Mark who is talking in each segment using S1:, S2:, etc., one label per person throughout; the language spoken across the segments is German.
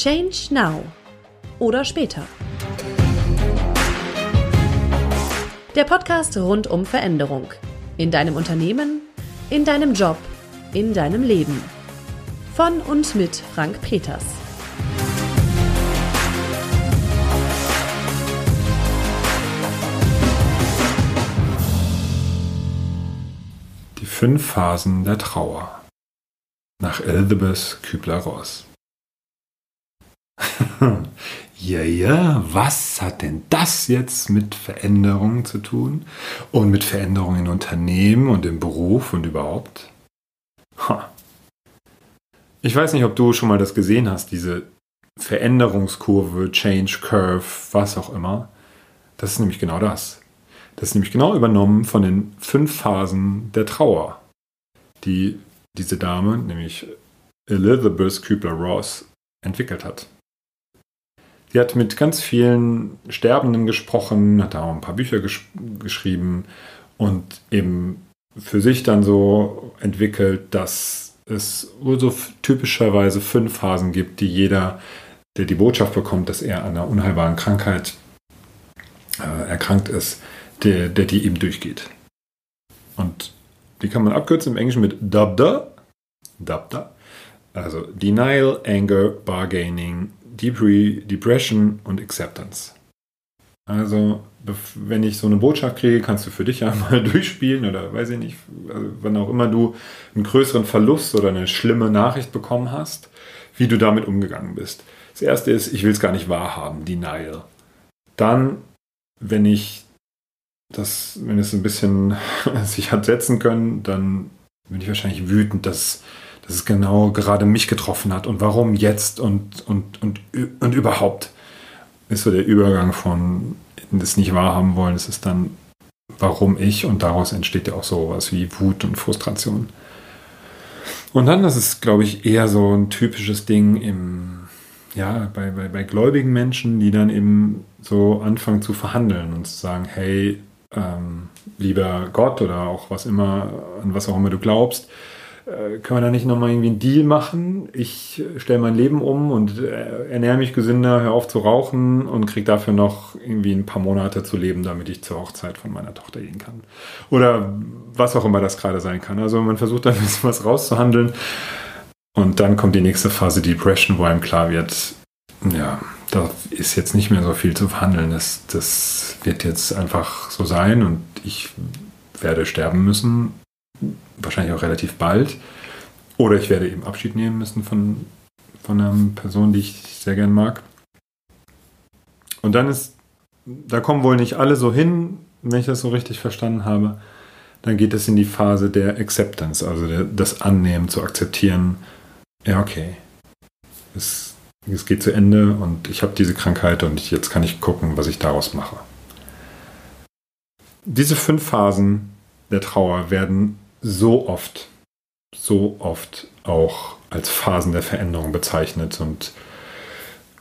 S1: Change Now oder später. Der Podcast rund um Veränderung. In deinem Unternehmen, in deinem Job, in deinem Leben. Von und mit Frank Peters.
S2: Die fünf Phasen der Trauer. Nach Elizabeth Kübler-Ross. ja, ja, was hat denn das jetzt mit Veränderungen zu tun? Und mit Veränderungen in Unternehmen und im Beruf und überhaupt? Ha. Ich weiß nicht, ob du schon mal das gesehen hast, diese Veränderungskurve, Change Curve, was auch immer. Das ist nämlich genau das. Das ist nämlich genau übernommen von den fünf Phasen der Trauer, die diese Dame, nämlich Elizabeth Kübler-Ross, entwickelt hat. Sie hat mit ganz vielen Sterbenden gesprochen, hat auch ein paar Bücher gesch geschrieben und eben für sich dann so entwickelt, dass es so typischerweise fünf Phasen gibt, die jeder, der die Botschaft bekommt, dass er an einer unheilbaren Krankheit äh, erkrankt ist, der, der die eben durchgeht. Und die kann man abkürzen im Englischen mit DABDA. DABDA. Also Denial, Anger, Bargaining, Depression und Acceptance. Also, wenn ich so eine Botschaft kriege, kannst du für dich ja mal durchspielen oder weiß ich nicht, also wann auch immer du einen größeren Verlust oder eine schlimme Nachricht bekommen hast, wie du damit umgegangen bist. Das erste ist, ich will es gar nicht wahrhaben, Denial. Dann, wenn ich das, wenn es ein bisschen sich hat setzen können, dann bin ich wahrscheinlich wütend, dass dass es genau gerade mich getroffen hat und warum jetzt und, und, und, und überhaupt ist so der Übergang von das nicht wahrhaben wollen, es ist dann warum ich und daraus entsteht ja auch sowas wie Wut und Frustration. Und dann, das ist, glaube ich, eher so ein typisches Ding im, ja, bei, bei, bei gläubigen Menschen, die dann eben so anfangen zu verhandeln und zu sagen, hey, ähm, lieber Gott oder auch was immer, an was auch immer du glaubst, können wir da nicht nochmal irgendwie einen Deal machen? Ich stelle mein Leben um und äh, ernähre mich gesünder, höre auf zu rauchen und kriege dafür noch irgendwie ein paar Monate zu leben, damit ich zur Hochzeit von meiner Tochter gehen kann. Oder was auch immer das gerade sein kann. Also man versucht da ein bisschen was rauszuhandeln. Und dann kommt die nächste Phase Depression, wo einem klar wird, ja, da ist jetzt nicht mehr so viel zu verhandeln. Das, das wird jetzt einfach so sein und ich werde sterben müssen wahrscheinlich auch relativ bald. Oder ich werde eben Abschied nehmen müssen von, von einer Person, die ich sehr gern mag. Und dann ist, da kommen wohl nicht alle so hin, wenn ich das so richtig verstanden habe. Dann geht es in die Phase der Acceptance, also der, das Annehmen, zu akzeptieren. Ja, okay. Es, es geht zu Ende und ich habe diese Krankheit und ich, jetzt kann ich gucken, was ich daraus mache. Diese fünf Phasen der Trauer werden so oft, so oft auch als Phasen der Veränderung bezeichnet. Und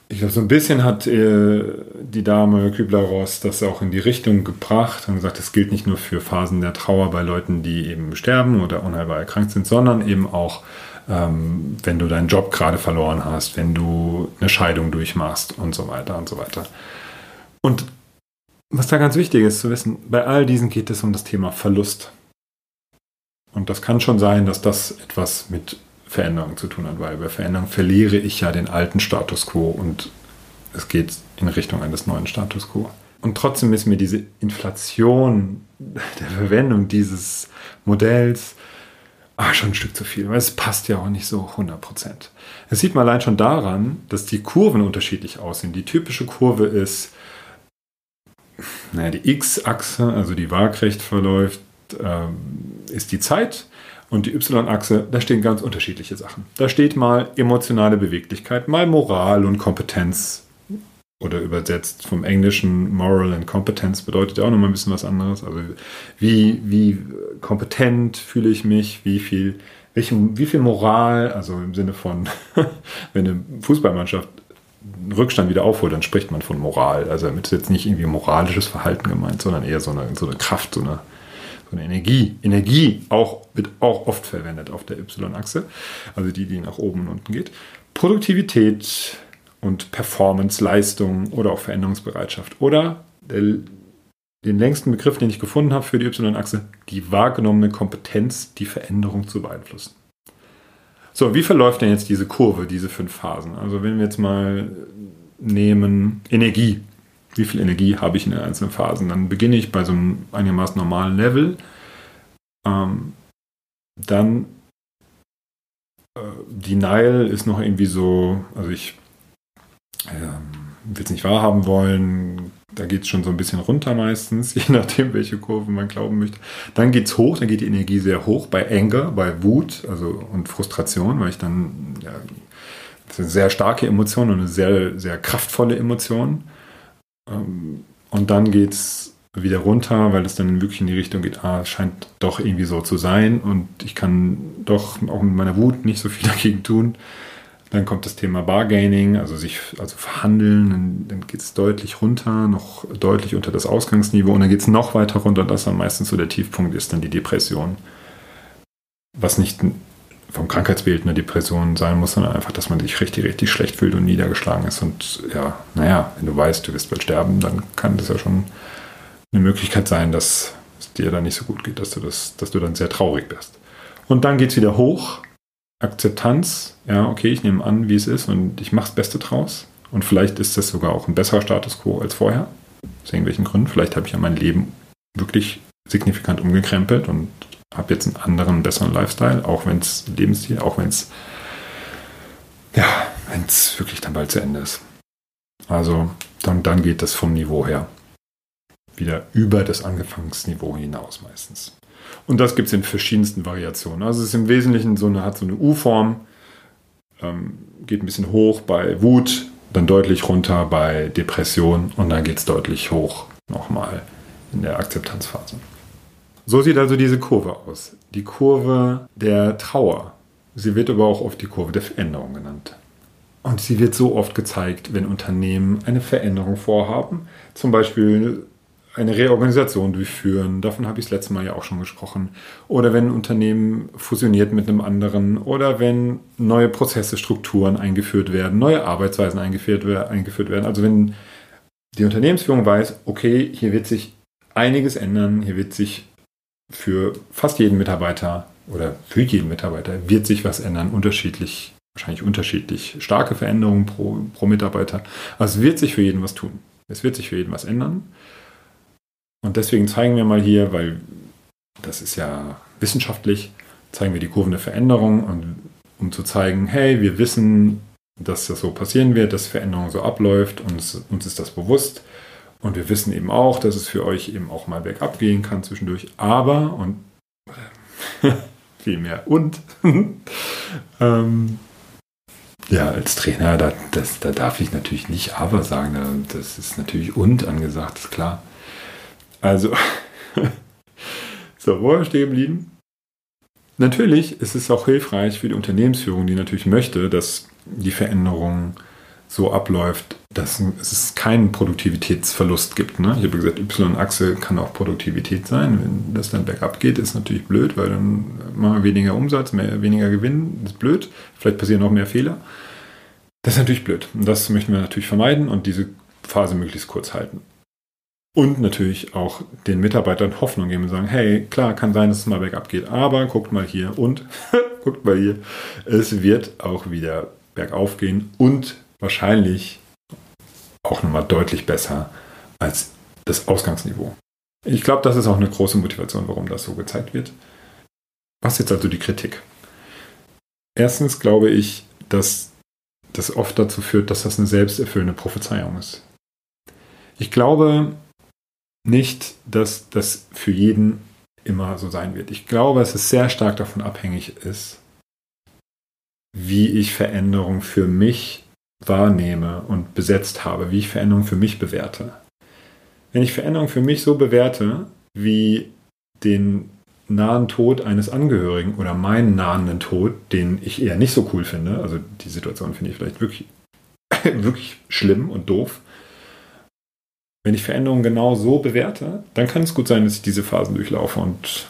S2: ich glaube, so ein bisschen hat äh, die Dame Kübler-Ross das auch in die Richtung gebracht und gesagt, es gilt nicht nur für Phasen der Trauer bei Leuten, die eben sterben oder unheilbar erkrankt sind, sondern eben auch, ähm, wenn du deinen Job gerade verloren hast, wenn du eine Scheidung durchmachst und so weiter und so weiter. Und was da ganz wichtig ist zu wissen, bei all diesen geht es um das Thema Verlust. Und das kann schon sein, dass das etwas mit Veränderung zu tun hat, weil bei Veränderung verliere ich ja den alten Status quo und es geht in Richtung eines neuen Status quo. Und trotzdem ist mir diese Inflation der Verwendung dieses Modells ah, schon ein Stück zu viel, weil es passt ja auch nicht so 100 Prozent. Das sieht man allein schon daran, dass die Kurven unterschiedlich aussehen. Die typische Kurve ist, naja, die X-Achse, also die waagrecht verläuft, ähm, ist die Zeit und die Y-Achse, da stehen ganz unterschiedliche Sachen. Da steht mal emotionale Beweglichkeit, mal Moral und Kompetenz oder übersetzt vom Englischen Moral and Competence bedeutet ja auch nochmal ein bisschen was anderes. Also wie, wie kompetent fühle ich mich, wie viel, welche, wie viel Moral, also im Sinne von, wenn eine Fußballmannschaft einen Rückstand wieder aufholt, dann spricht man von Moral. Also damit ist jetzt nicht irgendwie moralisches Verhalten gemeint, sondern eher so eine, so eine Kraft, so eine so eine Energie. Energie auch, wird auch oft verwendet auf der Y-Achse, also die, die nach oben und unten geht. Produktivität und Performance, Leistung oder auch Veränderungsbereitschaft. Oder der, den längsten Begriff, den ich gefunden habe für die Y-Achse, die wahrgenommene Kompetenz, die Veränderung zu beeinflussen. So, wie verläuft denn jetzt diese Kurve, diese fünf Phasen? Also wenn wir jetzt mal nehmen Energie. Wie viel Energie habe ich in den einzelnen Phasen? Dann beginne ich bei so einem einigermaßen normalen Level. Ähm, dann äh, Denial ist noch irgendwie so, also ich ähm, will es nicht wahrhaben wollen, da geht es schon so ein bisschen runter meistens, je nachdem, welche Kurve man glauben möchte. Dann geht es hoch, dann geht die Energie sehr hoch bei Anger, bei Wut also, und Frustration, weil ich dann, ja, das eine sehr starke Emotion und eine sehr, sehr kraftvolle Emotion. Ähm, und dann geht es wieder runter, weil es dann wirklich in die Richtung geht, ah, scheint doch irgendwie so zu sein und ich kann doch auch mit meiner Wut nicht so viel dagegen tun. Dann kommt das Thema Bargaining, also sich also verhandeln, dann, dann geht es deutlich runter, noch deutlich unter das Ausgangsniveau und dann geht es noch weiter runter, das dann meistens so der Tiefpunkt ist, dann die Depression. Was nicht vom Krankheitsbild eine Depression sein muss, sondern einfach, dass man sich richtig, richtig schlecht fühlt und niedergeschlagen ist. Und ja, naja, wenn du weißt, du wirst bald sterben, dann kann das ja schon eine Möglichkeit sein, dass es dir dann nicht so gut geht, dass du, das, dass du dann sehr traurig bist. Und dann geht es wieder hoch. Akzeptanz, ja, okay, ich nehme an, wie es ist und ich mache das Beste draus. Und vielleicht ist das sogar auch ein besserer Status quo als vorher. Aus irgendwelchen Gründen. Vielleicht habe ich ja mein Leben wirklich signifikant umgekrempelt und habe jetzt einen anderen, besseren Lifestyle, auch wenn es Lebensstil, auch wenn es ja, wenn es wirklich dann bald zu Ende ist. Also dann, dann geht das vom Niveau her wieder über das Angefangsniveau hinaus meistens. Und das gibt es in verschiedensten Variationen. Also es ist im Wesentlichen so eine, hat so eine U-Form, ähm, geht ein bisschen hoch bei Wut, dann deutlich runter bei Depression und dann geht es deutlich hoch nochmal in der Akzeptanzphase. So sieht also diese Kurve aus. Die Kurve der Trauer. Sie wird aber auch oft die Kurve der Veränderung genannt. Und sie wird so oft gezeigt, wenn Unternehmen eine Veränderung vorhaben. Zum Beispiel eine Reorganisation durchführen. Davon habe ich das letzte Mal ja auch schon gesprochen. Oder wenn ein Unternehmen fusioniert mit einem anderen. Oder wenn neue Prozesse, Strukturen eingeführt werden, neue Arbeitsweisen eingeführt, eingeführt werden. Also wenn die Unternehmensführung weiß, okay, hier wird sich einiges ändern, hier wird sich für fast jeden Mitarbeiter oder für jeden Mitarbeiter wird sich was ändern, unterschiedlich, wahrscheinlich unterschiedlich starke Veränderungen pro, pro Mitarbeiter. Also es wird sich für jeden was tun. Es wird sich für jeden was ändern. Und deswegen zeigen wir mal hier, weil das ist ja wissenschaftlich, zeigen wir die Kurven der Veränderung, und, um zu zeigen, hey, wir wissen, dass das so passieren wird, dass Veränderung so abläuft, uns, uns ist das bewusst. Und wir wissen eben auch, dass es für euch eben auch mal bergab gehen kann zwischendurch. Aber, und viel mehr und, ähm, ja, als Trainer, da, das, da darf ich natürlich nicht aber sagen. Das ist natürlich und angesagt, ist klar. Also, so, wo wir stehen geblieben? Natürlich ist es auch hilfreich für die Unternehmensführung, die natürlich möchte, dass die Veränderung so abläuft, dass es keinen Produktivitätsverlust gibt. Ne? Ich habe gesagt, Y-Achse kann auch Produktivität sein. Wenn das dann bergab geht, ist natürlich blöd, weil dann machen wir weniger Umsatz, mehr, weniger Gewinn. Das ist blöd. Vielleicht passieren noch mehr Fehler. Das ist natürlich blöd. Und das möchten wir natürlich vermeiden und diese Phase möglichst kurz halten. Und natürlich auch den Mitarbeitern Hoffnung geben und sagen, hey, klar, kann sein, dass es mal bergab geht, aber guckt mal hier und guckt mal hier, es wird auch wieder bergauf gehen und wahrscheinlich auch nochmal deutlich besser als das Ausgangsniveau. Ich glaube, das ist auch eine große Motivation, warum das so gezeigt wird. Was jetzt also die Kritik? Erstens glaube ich, dass das oft dazu führt, dass das eine selbsterfüllende Prophezeiung ist. Ich glaube, nicht, dass das für jeden immer so sein wird. Ich glaube, dass es sehr stark davon abhängig ist, wie ich Veränderung für mich wahrnehme und besetzt habe, wie ich Veränderung für mich bewerte. Wenn ich Veränderung für mich so bewerte, wie den nahen Tod eines Angehörigen oder meinen nahenden Tod, den ich eher nicht so cool finde, also die Situation finde ich vielleicht wirklich, wirklich schlimm und doof, wenn ich Veränderungen genau so bewerte, dann kann es gut sein, dass ich diese Phasen durchlaufe und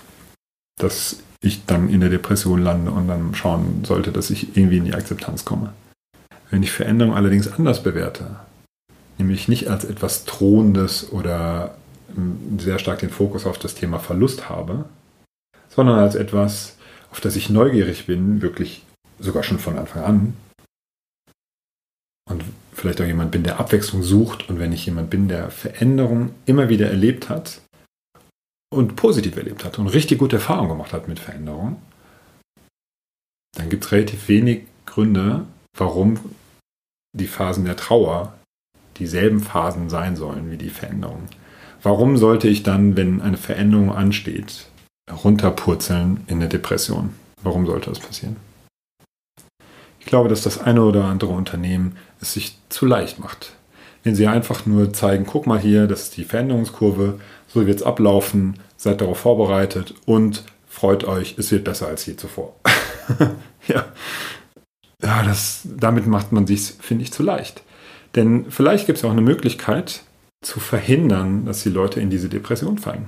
S2: dass ich dann in der Depression lande und dann schauen sollte, dass ich irgendwie in die Akzeptanz komme. Wenn ich Veränderung allerdings anders bewerte, nämlich nicht als etwas Drohendes oder ähm, sehr stark den Fokus auf das Thema Verlust habe, sondern als etwas, auf das ich neugierig bin, wirklich sogar schon von Anfang an. Und vielleicht auch jemand bin, der Abwechslung sucht und wenn ich jemand bin, der Veränderung immer wieder erlebt hat und positiv erlebt hat und richtig gute Erfahrungen gemacht hat mit Veränderung, dann gibt es relativ wenig Gründe, warum die Phasen der Trauer dieselben Phasen sein sollen wie die Veränderung. Warum sollte ich dann, wenn eine Veränderung ansteht, runterpurzeln in der Depression? Warum sollte das passieren? Ich glaube, dass das eine oder andere Unternehmen es sich zu leicht macht. Wenn sie einfach nur zeigen, guck mal hier, das ist die Veränderungskurve, so wird es ablaufen, seid darauf vorbereitet und freut euch, es wird besser als je zuvor. ja, ja das, damit macht man sich, finde ich, zu leicht. Denn vielleicht gibt es auch eine Möglichkeit zu verhindern, dass die Leute in diese Depression fallen.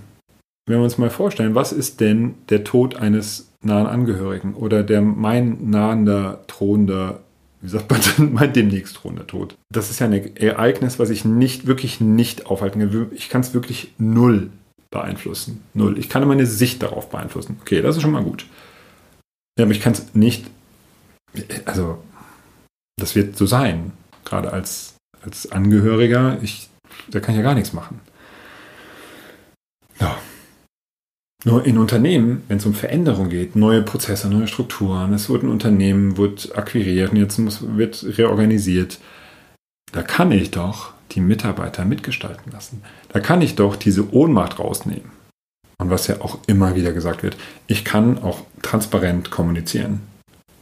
S2: Wenn wir uns mal vorstellen, was ist denn der Tod eines nahen Angehörigen oder der mein nahender, drohender, wie sagt man denn, mein demnächst drohender Tod? Das ist ja ein Ereignis, was ich nicht, wirklich nicht aufhalten kann. Ich kann es wirklich null beeinflussen. Null. Ich kann meine Sicht darauf beeinflussen. Okay, das ist schon mal gut. Ja, aber ich kann es nicht, also das wird so sein, gerade als, als Angehöriger, ich, da kann ich ja gar nichts machen. Ja. Nur in Unternehmen, wenn es um Veränderung geht, neue Prozesse, neue Strukturen, es wird ein Unternehmen, wird akquiriert und jetzt muss, wird reorganisiert, da kann ich doch die Mitarbeiter mitgestalten lassen. Da kann ich doch diese Ohnmacht rausnehmen. Und was ja auch immer wieder gesagt wird, ich kann auch transparent kommunizieren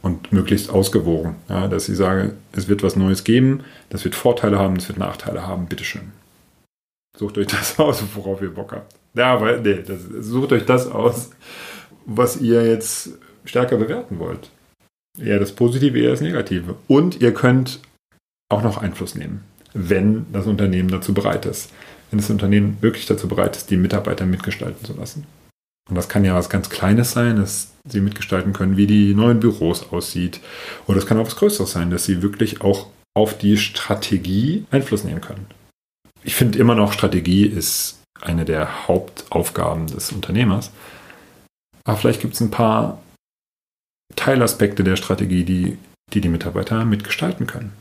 S2: und möglichst ausgewogen, ja, dass ich sage, es wird was Neues geben, das wird Vorteile haben, das wird Nachteile haben, bitteschön. Sucht euch das aus, worauf ihr Bock habt. Ja, aber nee, das, sucht euch das aus, was ihr jetzt stärker bewerten wollt. Eher das Positive, eher das Negative. Und ihr könnt auch noch Einfluss nehmen, wenn das Unternehmen dazu bereit ist wenn das Unternehmen wirklich dazu bereit ist, die Mitarbeiter mitgestalten zu lassen. Und das kann ja was ganz Kleines sein, dass sie mitgestalten können, wie die neuen Büros aussieht. Oder es kann auch was Größeres sein, dass sie wirklich auch auf die Strategie Einfluss nehmen können. Ich finde immer noch, Strategie ist eine der Hauptaufgaben des Unternehmers. Aber vielleicht gibt es ein paar Teilaspekte der Strategie, die, die die Mitarbeiter mitgestalten können.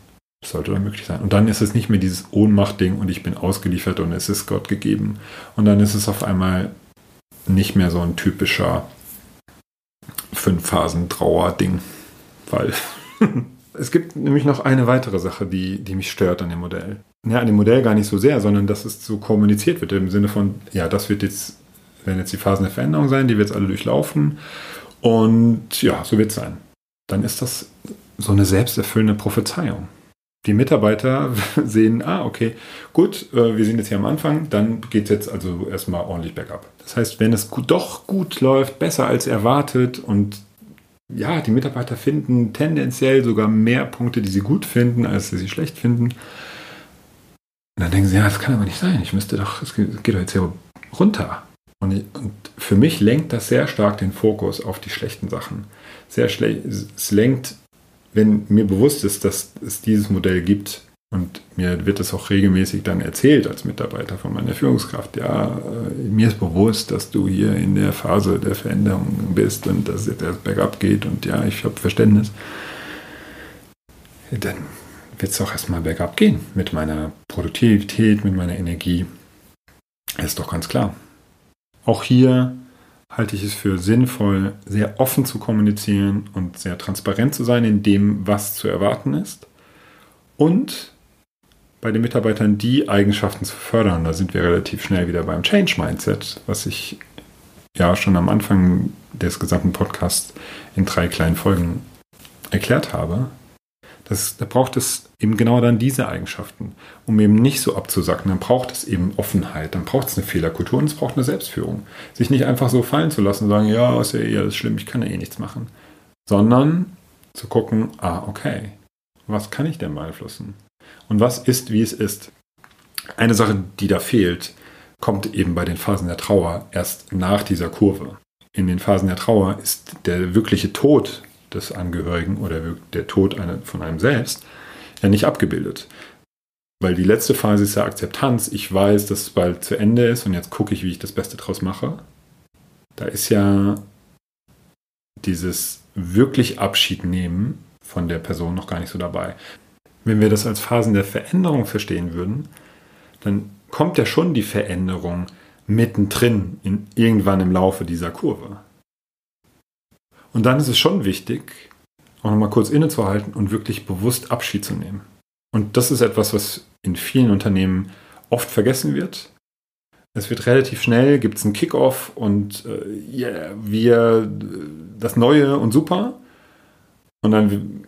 S2: Das sollte doch möglich sein. Und dann ist es nicht mehr dieses Ohnmachtding und ich bin ausgeliefert und es ist Gott gegeben. Und dann ist es auf einmal nicht mehr so ein typischer Fünf-Phasen-Trauer-Ding. Weil es gibt nämlich noch eine weitere Sache, die, die mich stört an dem Modell. Ja, an dem Modell gar nicht so sehr, sondern dass es so kommuniziert wird im Sinne von, ja, das wird jetzt, werden jetzt die Phasen der Veränderung sein, die wird jetzt alle durchlaufen. Und ja, so wird es sein. Dann ist das so eine selbsterfüllende Prophezeiung die Mitarbeiter sehen, ah, okay, gut, äh, wir sind jetzt hier am Anfang, dann geht es jetzt also erstmal ordentlich bergab. Das heißt, wenn es gut, doch gut läuft, besser als erwartet und ja, die Mitarbeiter finden tendenziell sogar mehr Punkte, die sie gut finden, als sie schlecht finden. Und dann denken sie, ja, das kann aber nicht sein. Ich müsste doch, es geht doch jetzt hier runter. Und, und, für mich lenkt das sehr stark den Fokus auf die schlechten Sachen. Sehr schlecht, es lenkt wenn mir bewusst ist, dass es dieses Modell gibt und mir wird es auch regelmäßig dann erzählt als Mitarbeiter von meiner Führungskraft, ja, äh, mir ist bewusst, dass du hier in der Phase der Veränderung bist und dass es jetzt erst bergab geht und ja, ich habe Verständnis, dann wird es auch erstmal bergab gehen mit meiner Produktivität, mit meiner Energie. Das ist doch ganz klar. Auch hier halte ich es für sinnvoll, sehr offen zu kommunizieren und sehr transparent zu sein in dem, was zu erwarten ist. Und bei den Mitarbeitern die Eigenschaften zu fördern. Da sind wir relativ schnell wieder beim Change Mindset, was ich ja schon am Anfang des gesamten Podcasts in drei kleinen Folgen erklärt habe. Das, da braucht es eben genau dann diese Eigenschaften, um eben nicht so abzusacken. Dann braucht es eben Offenheit, dann braucht es eine Fehlerkultur und es braucht eine Selbstführung. Sich nicht einfach so fallen zu lassen und sagen, ja, ist ja eh alles schlimm, ich kann ja eh nichts machen. Sondern zu gucken, ah, okay, was kann ich denn beeinflussen? Und was ist, wie es ist? Eine Sache, die da fehlt, kommt eben bei den Phasen der Trauer erst nach dieser Kurve. In den Phasen der Trauer ist der wirkliche Tod des Angehörigen oder der Tod von einem selbst ja nicht abgebildet. Weil die letzte Phase ist ja Akzeptanz. Ich weiß, dass es bald zu Ende ist und jetzt gucke ich, wie ich das Beste draus mache. Da ist ja dieses wirklich Abschied nehmen von der Person noch gar nicht so dabei. Wenn wir das als Phasen der Veränderung verstehen würden, dann kommt ja schon die Veränderung mittendrin, in, irgendwann im Laufe dieser Kurve. Und dann ist es schon wichtig, auch nochmal kurz innezuhalten und wirklich bewusst Abschied zu nehmen. Und das ist etwas, was in vielen Unternehmen oft vergessen wird. Es wird relativ schnell, gibt es einen Kickoff und äh, yeah, wir das Neue und super. Und dann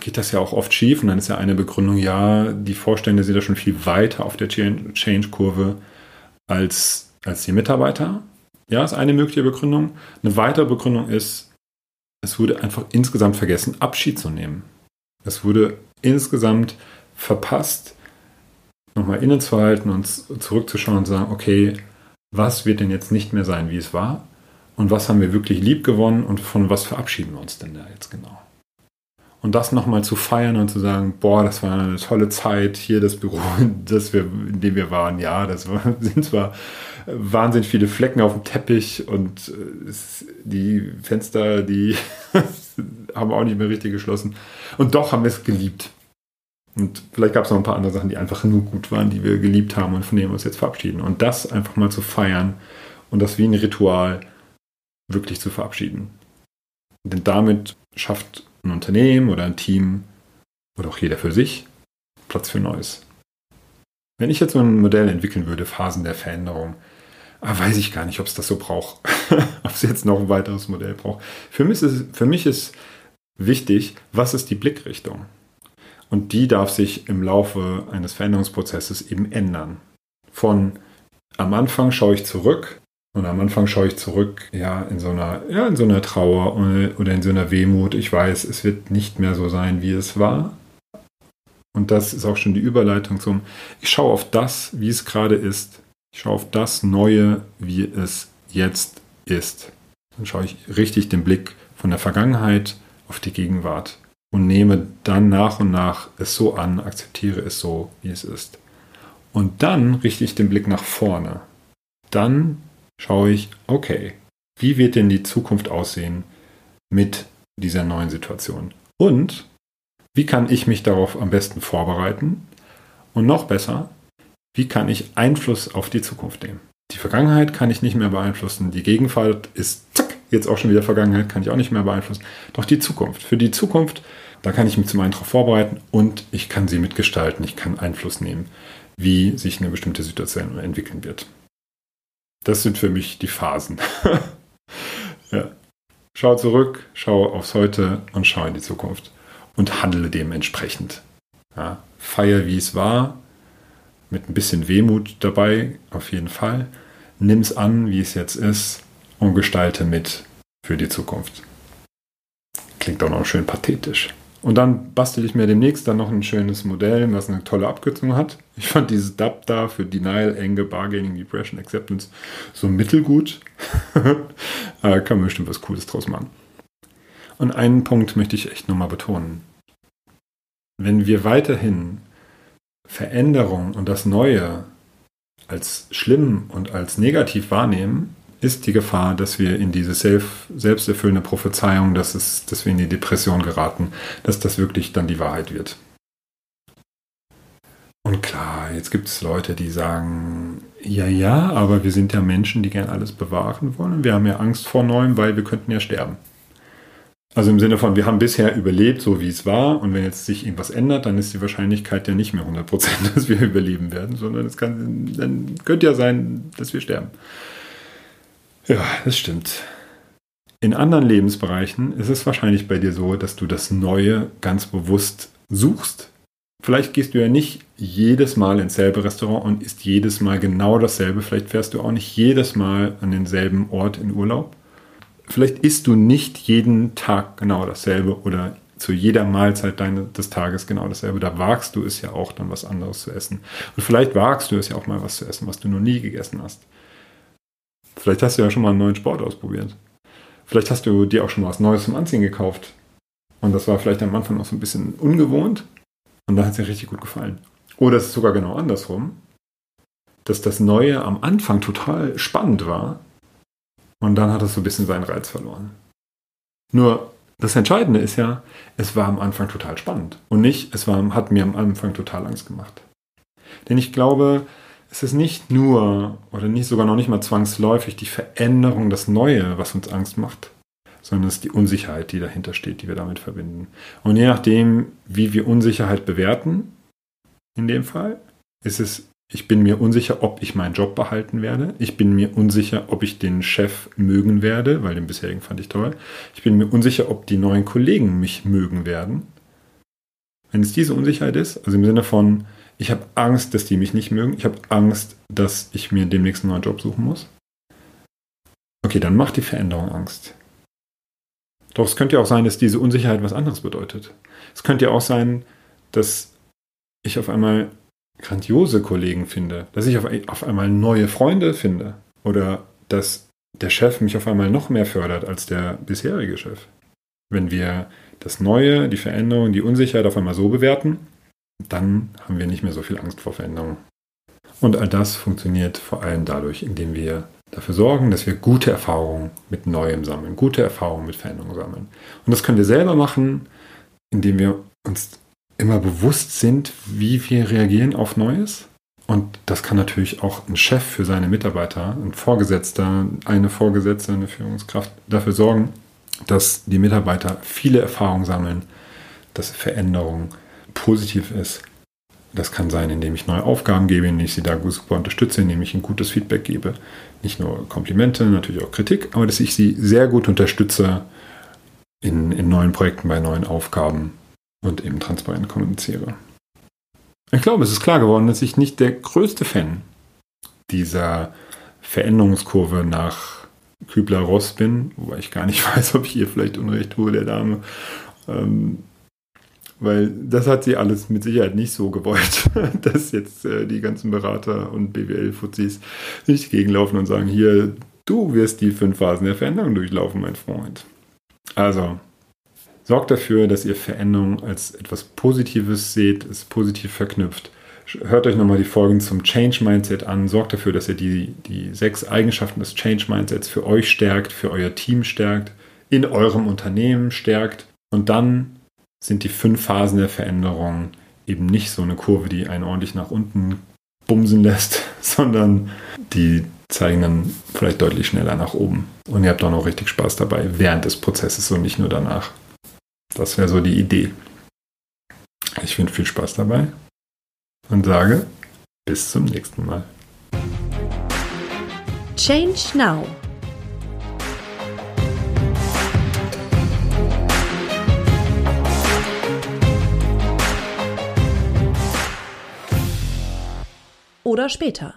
S2: geht das ja auch oft schief und dann ist ja eine Begründung, ja, die Vorstände sind ja schon viel weiter auf der Change-Kurve als, als die Mitarbeiter. Ja, ist eine mögliche Begründung. Eine weitere Begründung ist, es wurde einfach insgesamt vergessen, Abschied zu nehmen. Es wurde insgesamt verpasst, nochmal innezuhalten und zurückzuschauen und zu sagen, okay, was wird denn jetzt nicht mehr sein, wie es war? Und was haben wir wirklich lieb gewonnen und von was verabschieden wir uns denn da jetzt genau? Und das nochmal zu feiern und zu sagen, boah, das war eine tolle Zeit, hier das Büro, das wir, in dem wir waren, ja, das war, sind zwar wahnsinnig viele Flecken auf dem Teppich und äh, die Fenster, die haben auch nicht mehr richtig geschlossen. Und doch haben wir es geliebt. Und vielleicht gab es noch ein paar andere Sachen, die einfach nur gut waren, die wir geliebt haben und von denen wir uns jetzt verabschieden. Und das einfach mal zu feiern und das wie ein Ritual wirklich zu verabschieden. Denn damit schafft ein Unternehmen oder ein Team oder auch jeder für sich Platz für Neues. Wenn ich jetzt so ein Modell entwickeln würde, Phasen der Veränderung, ah, weiß ich gar nicht, ob es das so braucht. ob es jetzt noch ein weiteres Modell braucht. Für mich, ist, für mich ist wichtig, was ist die Blickrichtung? Und die darf sich im Laufe eines Veränderungsprozesses eben ändern. Von am Anfang schaue ich zurück und am Anfang schaue ich zurück, ja, in so einer, ja, in so einer Trauer oder in so einer Wehmut. Ich weiß, es wird nicht mehr so sein, wie es war. Und das ist auch schon die Überleitung zum, ich schaue auf das, wie es gerade ist. Ich schaue auf das Neue, wie es jetzt ist. Dann schaue ich richtig den Blick von der Vergangenheit auf die Gegenwart und nehme dann nach und nach es so an, akzeptiere es so, wie es ist. Und dann richte ich den Blick nach vorne. Dann schaue ich, okay, wie wird denn die Zukunft aussehen mit dieser neuen Situation? Und wie kann ich mich darauf am besten vorbereiten? Und noch besser, wie kann ich Einfluss auf die Zukunft nehmen? Die Vergangenheit kann ich nicht mehr beeinflussen. Die Gegenwart ist zack, jetzt auch schon wieder Vergangenheit, kann ich auch nicht mehr beeinflussen. Doch die Zukunft. Für die Zukunft, da kann ich mich zum einen darauf vorbereiten und ich kann sie mitgestalten. Ich kann Einfluss nehmen, wie sich eine bestimmte Situation entwickeln wird. Das sind für mich die Phasen. ja. Schau zurück, schau aufs Heute und schau in die Zukunft und handle dementsprechend. Ja. Feier, wie es war, mit ein bisschen Wehmut dabei, auf jeden Fall. Nimm es an, wie es jetzt ist und gestalte mit für die Zukunft. Klingt auch noch schön pathetisch. Und dann bastel ich mir demnächst dann noch ein schönes Modell, was eine tolle Abkürzung hat. Ich fand dieses DAP da für Denial, Anger, Bargaining, Depression, Acceptance so mittelgut. kann man bestimmt was Cooles draus machen. Und einen Punkt möchte ich echt nochmal betonen. Wenn wir weiterhin Veränderung und das Neue als schlimm und als negativ wahrnehmen, ist die Gefahr, dass wir in diese selbst, selbsterfüllende Prophezeiung, dass, es, dass wir in die Depression geraten, dass das wirklich dann die Wahrheit wird. Und klar, jetzt gibt es Leute, die sagen, ja, ja, aber wir sind ja Menschen, die gern alles bewahren wollen. Wir haben ja Angst vor Neuem, weil wir könnten ja sterben. Also im Sinne von, wir haben bisher überlebt, so wie es war, und wenn jetzt sich irgendwas ändert, dann ist die Wahrscheinlichkeit ja nicht mehr 100%, dass wir überleben werden, sondern es kann, dann könnte ja sein, dass wir sterben. Ja, das stimmt. In anderen Lebensbereichen ist es wahrscheinlich bei dir so, dass du das Neue ganz bewusst suchst. Vielleicht gehst du ja nicht jedes Mal ins selbe Restaurant und isst jedes Mal genau dasselbe. Vielleicht fährst du auch nicht jedes Mal an denselben Ort in Urlaub. Vielleicht isst du nicht jeden Tag genau dasselbe oder zu jeder Mahlzeit deine, des Tages genau dasselbe. Da wagst du es ja auch dann was anderes zu essen. Und vielleicht wagst du es ja auch mal was zu essen, was du noch nie gegessen hast. Vielleicht hast du ja schon mal einen neuen Sport ausprobiert. Vielleicht hast du dir auch schon mal was Neues zum Anziehen gekauft. Und das war vielleicht am Anfang auch so ein bisschen ungewohnt. Und da hat es ihr richtig gut gefallen. Oder es ist sogar genau andersrum, dass das Neue am Anfang total spannend war und dann hat es so ein bisschen seinen Reiz verloren. Nur das Entscheidende ist ja, es war am Anfang total spannend und nicht, es war, hat mir am Anfang total Angst gemacht. Denn ich glaube, es ist nicht nur oder nicht sogar noch nicht mal zwangsläufig die Veränderung, das Neue, was uns Angst macht, sondern es ist die Unsicherheit, die dahinter steht, die wir damit verbinden. Und je nachdem, wie wir Unsicherheit bewerten, in dem Fall, ist es ich bin mir unsicher, ob ich meinen Job behalten werde. Ich bin mir unsicher, ob ich den Chef mögen werde, weil den bisherigen fand ich toll. Ich bin mir unsicher, ob die neuen Kollegen mich mögen werden. Wenn es diese Unsicherheit ist, also im Sinne von, ich habe Angst, dass die mich nicht mögen, ich habe Angst, dass ich mir demnächst einen neuen Job suchen muss. Okay, dann macht die Veränderung Angst. Doch es könnte ja auch sein, dass diese Unsicherheit was anderes bedeutet. Es könnte ja auch sein, dass ich auf einmal grandiose Kollegen finde, dass ich auf, auf einmal neue Freunde finde oder dass der Chef mich auf einmal noch mehr fördert als der bisherige Chef. Wenn wir das Neue, die Veränderung, die Unsicherheit auf einmal so bewerten, dann haben wir nicht mehr so viel Angst vor Veränderung. Und all das funktioniert vor allem dadurch, indem wir dafür sorgen, dass wir gute Erfahrungen mit Neuem sammeln, gute Erfahrungen mit Veränderungen sammeln. Und das können wir selber machen, indem wir uns immer bewusst sind, wie wir reagieren auf Neues. Und das kann natürlich auch ein Chef für seine Mitarbeiter, ein Vorgesetzter, eine Vorgesetzte, eine Führungskraft dafür sorgen, dass die Mitarbeiter viele Erfahrungen sammeln, dass Veränderung positiv ist. Das kann sein, indem ich neue Aufgaben gebe, indem ich sie da super unterstütze, indem ich ein gutes Feedback gebe. Nicht nur Komplimente, natürlich auch Kritik, aber dass ich sie sehr gut unterstütze in, in neuen Projekten, bei neuen Aufgaben, und eben transparent kommuniziere. Ich glaube, es ist klar geworden, dass ich nicht der größte Fan dieser Veränderungskurve nach Kübler-Ross bin, wobei ich gar nicht weiß, ob ich ihr vielleicht Unrecht tue, der Dame. Ähm, weil das hat sie alles mit Sicherheit nicht so gewollt, dass jetzt äh, die ganzen Berater und BWL-Fuzis nicht gegenlaufen und sagen, hier, du wirst die fünf Phasen der Veränderung durchlaufen, mein Freund. Also, Sorgt dafür, dass ihr Veränderung als etwas Positives seht, es positiv verknüpft. Hört euch nochmal die Folgen zum Change Mindset an. Sorgt dafür, dass ihr die, die sechs Eigenschaften des Change Mindsets für euch stärkt, für euer Team stärkt, in eurem Unternehmen stärkt. Und dann sind die fünf Phasen der Veränderung eben nicht so eine Kurve, die einen ordentlich nach unten bumsen lässt, sondern die zeigen dann vielleicht deutlich schneller nach oben. Und ihr habt auch noch richtig Spaß dabei während des Prozesses und nicht nur danach. Das wäre so die Idee. Ich wünsche viel Spaß dabei und sage bis zum nächsten Mal.
S1: Change Now. Oder später.